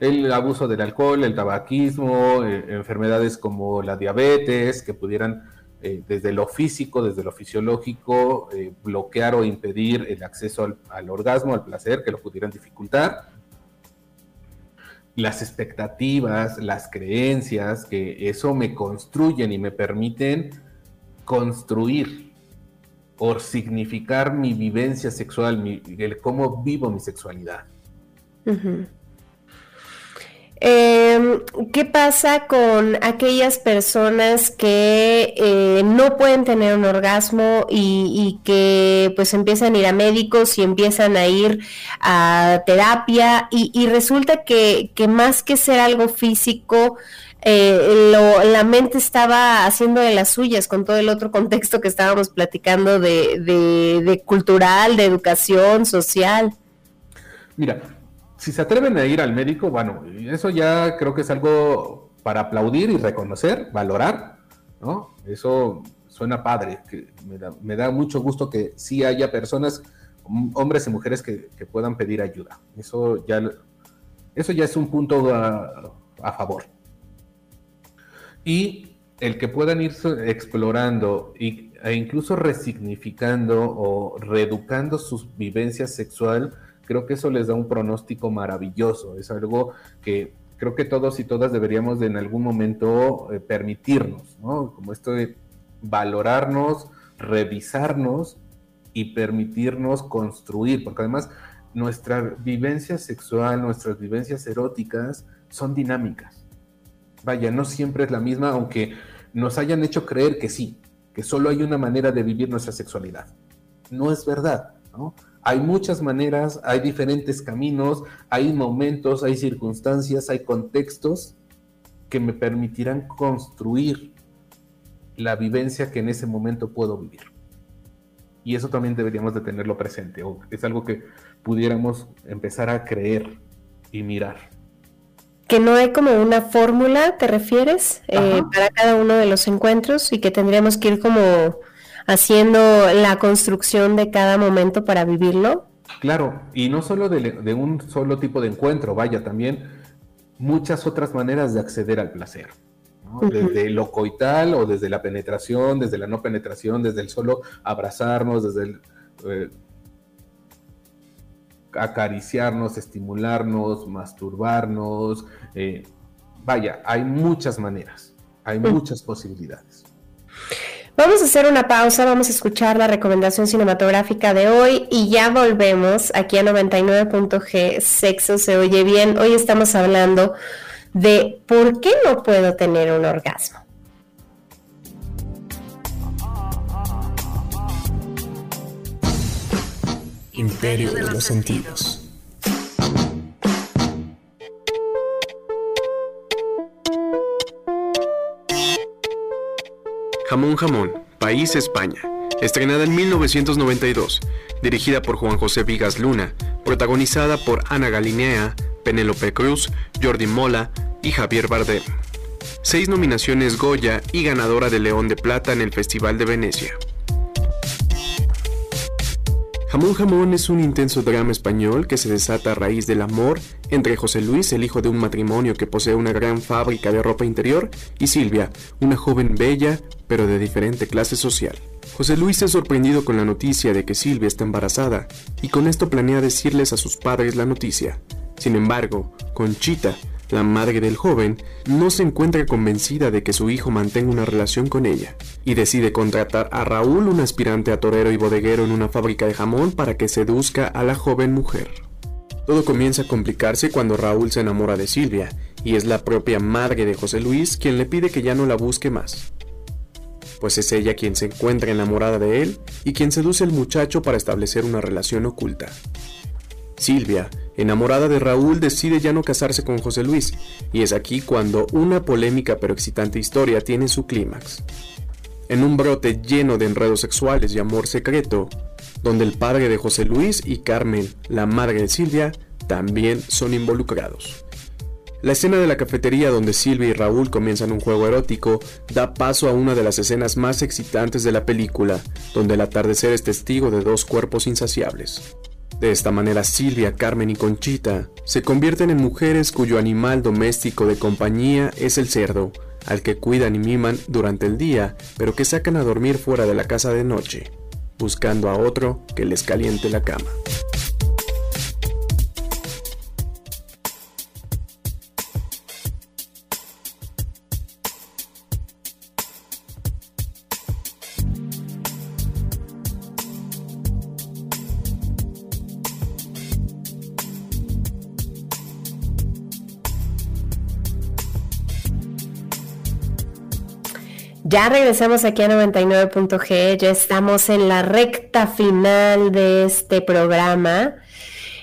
el abuso del alcohol, el tabaquismo, enfermedades como la diabetes, que pudieran eh, desde lo físico, desde lo fisiológico, eh, bloquear o impedir el acceso al, orgasmo, al placer, que lo pudieran dificultar. Las expectativas, las creencias, que eso me construyen y me permiten construir o significar mi vivencia sexual, el cómo vivo mi sexualidad. Eh, ¿Qué pasa con aquellas personas que eh, no pueden tener un orgasmo y, que pues empiezan a ir a médicos y empiezan a ir a terapia y, resulta que, más que ser algo físico, eh, la mente estaba haciendo de las suyas con todo el otro contexto que estábamos platicando de, de cultural, de educación, social? Mira, si se atreven a ir al médico, bueno, eso ya creo que es algo para aplaudir y reconocer, valorar, ¿no? Eso suena padre, que me, da, mucho gusto que sí haya personas, hombres y mujeres que, puedan pedir ayuda. Eso ya, eso ya es un punto a, favor. Y el que puedan ir explorando y, e incluso resignificando o reeducando su vivencia sexual, creo que eso les da un pronóstico maravilloso. Es algo que creo que todos y todas deberíamos de en algún momento eh, permitirnos, ¿no? Como esto de valorarnos, revisarnos y permitirnos construir, porque además nuestra vivencia sexual, nuestras vivencias eróticas son dinámicas. Vaya, no siempre es la misma, aunque nos hayan hecho creer que sí, que solo hay una manera de vivir nuestra sexualidad. No es verdad, ¿no? Hay muchas maneras, hay diferentes caminos, hay momentos, hay circunstancias, hay contextos que me permitirán construir la vivencia que en ese momento puedo vivir. Y eso también deberíamos de tenerlo presente, o es algo que pudiéramos empezar a creer y mirar. Que no hay como una fórmula, ¿te refieres? Eh, para cada uno de los encuentros y que tendríamos que ir como haciendo la construcción de cada momento para vivirlo. Claro, y no solo de, un solo tipo de encuentro, vaya, también muchas otras maneras de acceder al placer. Desde lo coital o desde la penetración, desde la no penetración, desde el solo abrazarnos, desde el eh, acariciarnos, estimularnos, masturbarnos. Eh, vaya, hay muchas maneras, hay muchas posibilidades. Vamos a hacer una pausa, vamos a escuchar la recomendación cinematográfica de hoy y ya volvemos aquí a 99.g, sexo se oye bien. Hoy estamos hablando de por qué no puedo tener un orgasmo. Imperio de los sentidos. Jamón Jamón, País España, estrenada en 1992, dirigida por Juan José Vigas Luna, protagonizada por Ana Galinea, Penélope Cruz, Jordi Mola y Javier Bardem. seis nominaciones Goya y ganadora de León de Plata en el Festival de Venecia. Jamón Jamón es un intenso drama español que se desata a raíz del amor entre José Luis, el hijo de un matrimonio que posee una gran fábrica de ropa interior, y Silvia, una joven bella pero de diferente clase social. José Luis es sorprendido con la noticia de que Silvia está embarazada y con esto planea decirles a sus padres la noticia. Sin embargo, Conchita, la madre del joven no se encuentra convencida de que su hijo mantenga una relación con ella y decide contratar a Raúl, un aspirante a torero y bodeguero en una fábrica de jamón, para que seduzca a la joven mujer. Todo comienza a complicarse cuando Raúl se enamora de Silvia y es la propia madre de José Luis quien le pide que ya no la busque más. Pues es ella quien se encuentra enamorada de él y quien seduce al muchacho para establecer una relación oculta. Silvia Enamorada de Raúl, decide ya no casarse con José Luis, y es aquí cuando una polémica pero excitante historia tiene su clímax. En un brote lleno de enredos sexuales y amor secreto, donde el padre de José Luis y Carmen, la madre de Silvia, también son involucrados. La escena de la cafetería donde Silvia y Raúl comienzan un juego erótico da paso a una de las escenas más excitantes de la película, donde el atardecer es testigo de dos cuerpos insaciables. De esta manera Silvia, Carmen y Conchita se convierten en mujeres cuyo animal doméstico de compañía es el cerdo, al que cuidan y miman durante el día, pero que sacan a dormir fuera de la casa de noche, buscando a otro que les caliente la cama. Ya regresamos aquí a 99.g, ya estamos en la recta final de este programa.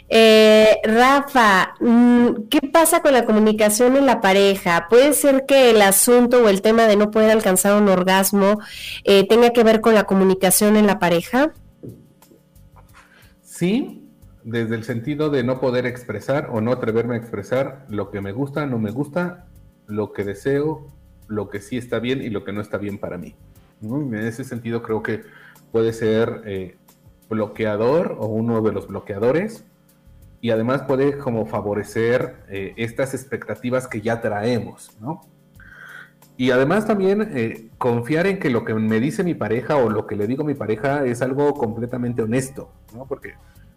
Eh, Rafa, mm, ¿qué pasa con la comunicación en la pareja? ¿Puede ser que el asunto o el tema de no poder alcanzar un orgasmo eh, tenga que ver con la comunicación en la pareja? Sí, desde el sentido de no poder expresar o no atreverme a expresar lo que me gusta, no me gusta, lo que deseo, lo que sí está bien y lo que no está bien para mí. En ese sentido creo que puede ser eh, bloqueador o uno de los bloqueadores y además puede como favorecer eh, estas expectativas que ya traemos, ¿no? Y además también eh, confiar en que lo que me dice mi pareja o lo que le digo a mi pareja es algo completamente honesto, ¿no? Porque,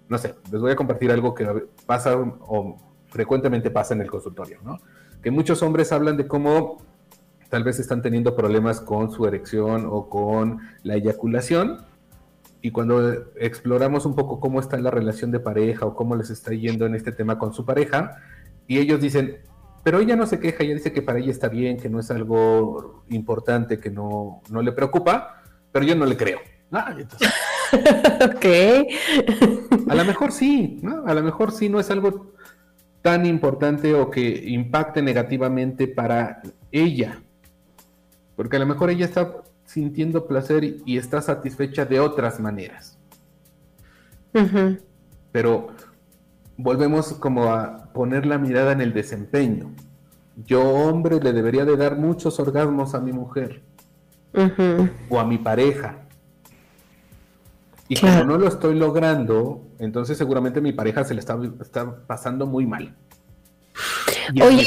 no sé, les voy a compartir algo que pasa o frecuentemente pasa en el consultorio, ¿no? Que muchos hombres hablan de cómo tal vez están teniendo problemas con su erección o con la eyaculación. Y cuando exploramos un poco cómo está la relación de pareja o cómo les está yendo en este tema con su pareja, y ellos dicen, pero ella no se queja, ella dice que para ella está bien, que no es algo importante, que no, no le preocupa, pero yo no le creo. Ah, ok. a lo mejor sí, ¿no? A lo mejor sí no es algo tan importante o que impacte negativamente para ella. Porque a lo mejor ella está sintiendo placer y, está satisfecha de otras maneras. Pero volvemos como a poner la mirada en el desempeño. Yo, hombre, le debería de dar muchos orgasmos a mi mujer o a mi pareja. Y como no lo estoy logrando, entonces seguramente mi pareja se le está, pasando muy mal. Oye,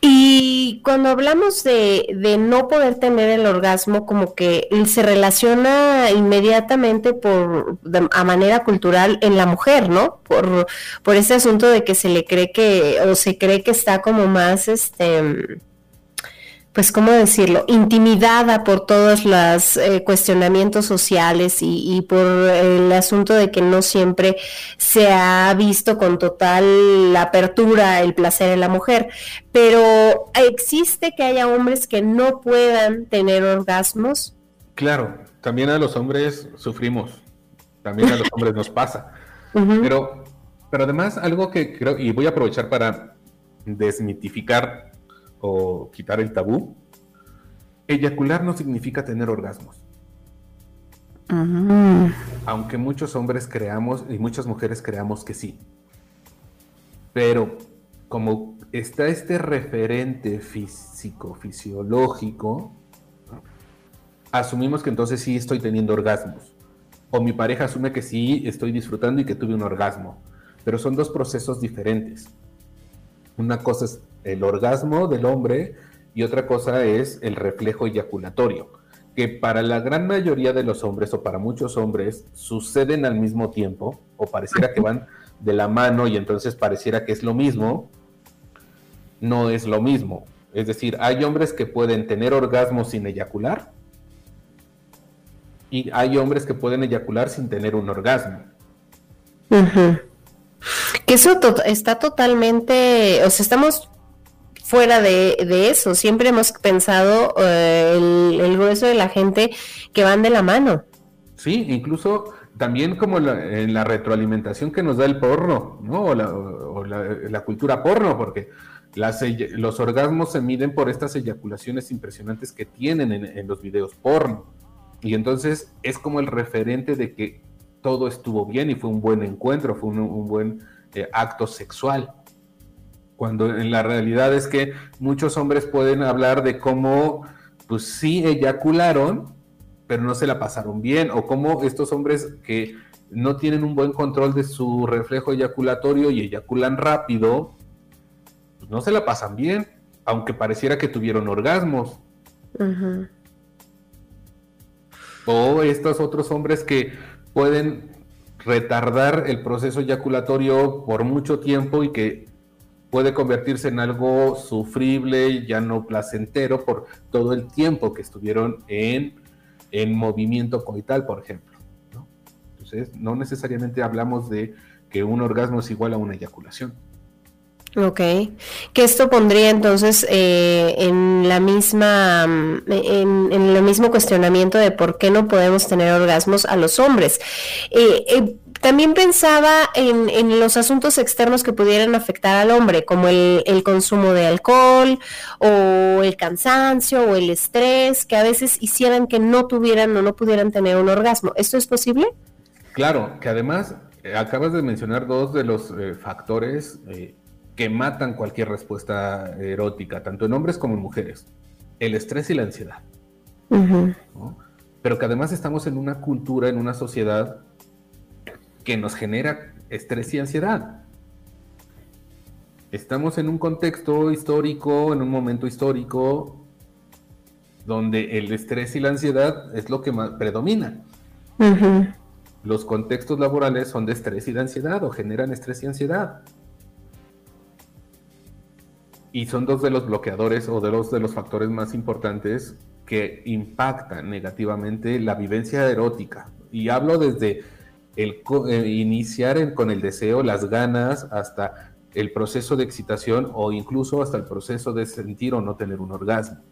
y cuando hablamos de, de, no poder tener el orgasmo, como que se relaciona inmediatamente por a manera cultural en la mujer, ¿no? Por, por ese asunto de que se le cree que, o se cree que está como más este pues, ¿cómo decirlo?, intimidada por todos los eh, cuestionamientos sociales y, por el asunto de que no siempre se ha visto con total apertura el placer en la mujer. Pero existe que haya hombres que no puedan tener orgasmos. Claro, también a los hombres sufrimos, también a los hombres nos pasa. Pero, pero además algo que creo, y voy a aprovechar para desmitificar o quitar el tabú, eyacular no significa tener orgasmos. Aunque muchos hombres creamos y muchas mujeres creamos que sí. Pero como está este referente físico, fisiológico, asumimos que entonces sí estoy teniendo orgasmos. O mi pareja asume que sí estoy disfrutando y que tuve un orgasmo. Pero son dos procesos diferentes. Una cosa es el orgasmo del hombre y otra cosa es el reflejo eyaculatorio, que para la gran mayoría de los hombres o para muchos hombres suceden al mismo tiempo o pareciera que van de la mano y entonces pareciera que es lo mismo, no es lo mismo. Es decir, hay hombres que pueden tener orgasmos sin eyacular y hay hombres que pueden eyacular sin tener un orgasmo. Que eso está totalmente, o sea, estamos fuera de, eso. Siempre hemos pensado eh, el, grueso de la gente que van de la mano. Sí, incluso también como en la retroalimentación que nos da el porno, ¿no? O la, cultura porno, porque las, los orgasmos se miden por estas eyaculaciones impresionantes que tienen en los videos porno. Y entonces es como el referente de que todo estuvo bien y fue un buen encuentro, fue un, buen eh, acto sexual. Cuando en la realidad es que muchos hombres pueden hablar de cómo, pues sí, eyacularon, pero no se la pasaron bien, o cómo estos hombres que no tienen un buen control de su reflejo eyaculatorio y eyaculan rápido, pues no se la pasan bien, aunque pareciera que tuvieron orgasmos. O estos otros hombres que pueden retardar el proceso eyaculatorio por mucho tiempo y que puede convertirse en algo sufrible, ya no placentero, por todo el tiempo que estuvieron en, en movimiento coital, por ejemplo. Entonces, no necesariamente hablamos de que un orgasmo es igual a una eyaculación. Ok, que esto pondría entonces eh, en la misma, en, el mismo cuestionamiento de por qué no podemos tener orgasmos a los hombres. Eh, eh, también pensaba en, los asuntos externos que pudieran afectar al hombre, como el, el, consumo de alcohol o el cansancio o el estrés, que a veces hicieran que no tuvieran o no pudieran tener un orgasmo. ¿Esto es posible? Claro, que además acabas de mencionar dos de los factores que matan cualquier respuesta erótica, tanto en hombres como en mujeres. El estrés y la ansiedad. Pero que además estamos en una cultura, en una sociedad que nos genera estrés y ansiedad. Estamos en un contexto histórico, en un momento histórico, donde el estrés y la ansiedad es lo que más predomina. Los contextos laborales son de estrés y de ansiedad o generan estrés y ansiedad y son dos de los bloqueadores o de los de los factores más importantes que impactan negativamente la vivencia erótica. Y hablo desde el eh, iniciar con el deseo, las ganas, hasta el proceso de excitación o incluso hasta el proceso de sentir o no tener un orgasmo.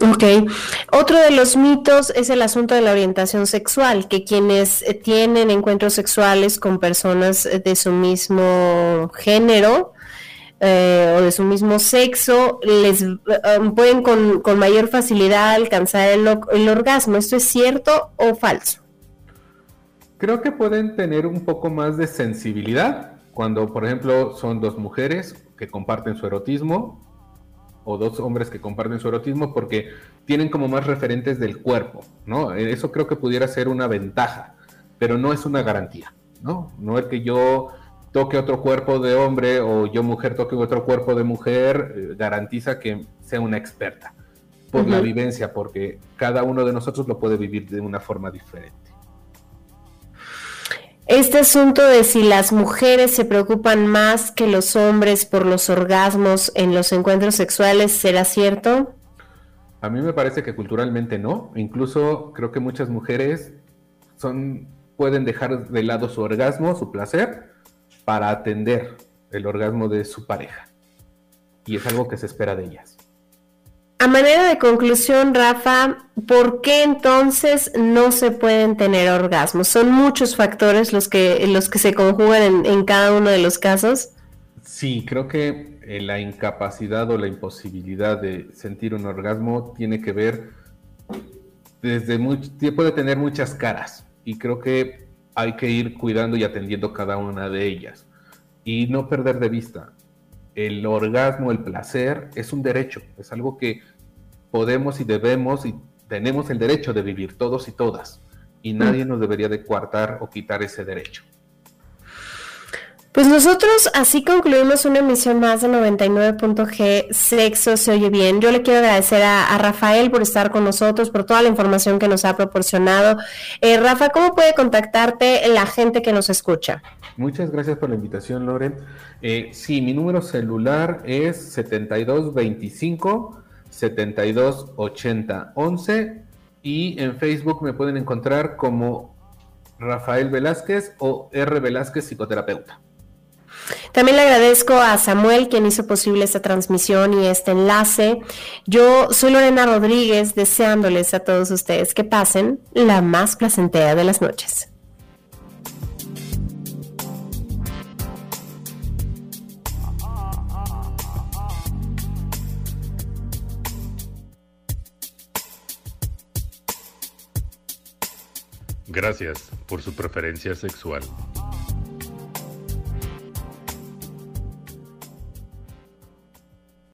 Ok. Otro de los mitos es el asunto de la orientación sexual, que quienes eh, tienen encuentros sexuales con personas eh, de su mismo género o de su mismo sexo les eh, pueden con, mayor facilidad alcanzar el, orgasmo. ¿Esto es cierto o falso? Creo que pueden tener un poco más de sensibilidad cuando, por ejemplo, son dos mujeres que comparten su erotismo o dos hombres que comparten su erotismo porque tienen como más referentes del cuerpo, ¿no? Eso creo que pudiera ser una ventaja, pero no es una garantía, ¿no? No es que yo toque otro cuerpo de hombre o yo mujer toque otro cuerpo de mujer, eh, garantiza que sea una experta por la vivencia, porque cada uno de nosotros lo puede vivir de una forma diferente. Este asunto de si las mujeres se preocupan más que los hombres por los orgasmos en los encuentros sexuales, ¿será cierto? A mí me parece que culturalmente no. Incluso creo que muchas mujeres son, pueden dejar de lado su orgasmo, su placer, para atender el orgasmo de su pareja. Y es algo que se espera de ellas. A manera de conclusión, Rafa, ¿por qué entonces no se pueden tener orgasmos? ¿Son muchos factores los que, los que se conjugan en, cada uno de los casos? Sí, creo que eh, la incapacidad o la imposibilidad de sentir un orgasmo tiene que ver desde mucho puede tener muchas caras y creo que hay que ir cuidando y atendiendo cada una de ellas y no perder de vista. El orgasmo, el placer, es un derecho, es algo que podemos y debemos y tenemos el derecho de vivir todos y todas. Y nadie nos debería de coartar o quitar ese derecho. Pues nosotros así concluimos una emisión más de 99.g Sexo se oye bien. Yo le quiero agradecer a, Rafael por estar con nosotros, por toda la información que nos ha proporcionado. Eh, Rafa, ¿cómo puede contactarte la gente que nos escucha? Muchas gracias por la invitación, Loren. Eh, sí, mi número celular es 7225 7280 11 y en Facebook me pueden encontrar como Rafael Velázquez o R Velázquez Psicoterapeuta. También le agradezco a Samuel quien hizo posible esta transmisión y este enlace. Yo soy Lorena Rodríguez deseándoles a todos ustedes que pasen la más placentera de las noches. Gracias por su preferencia sexual.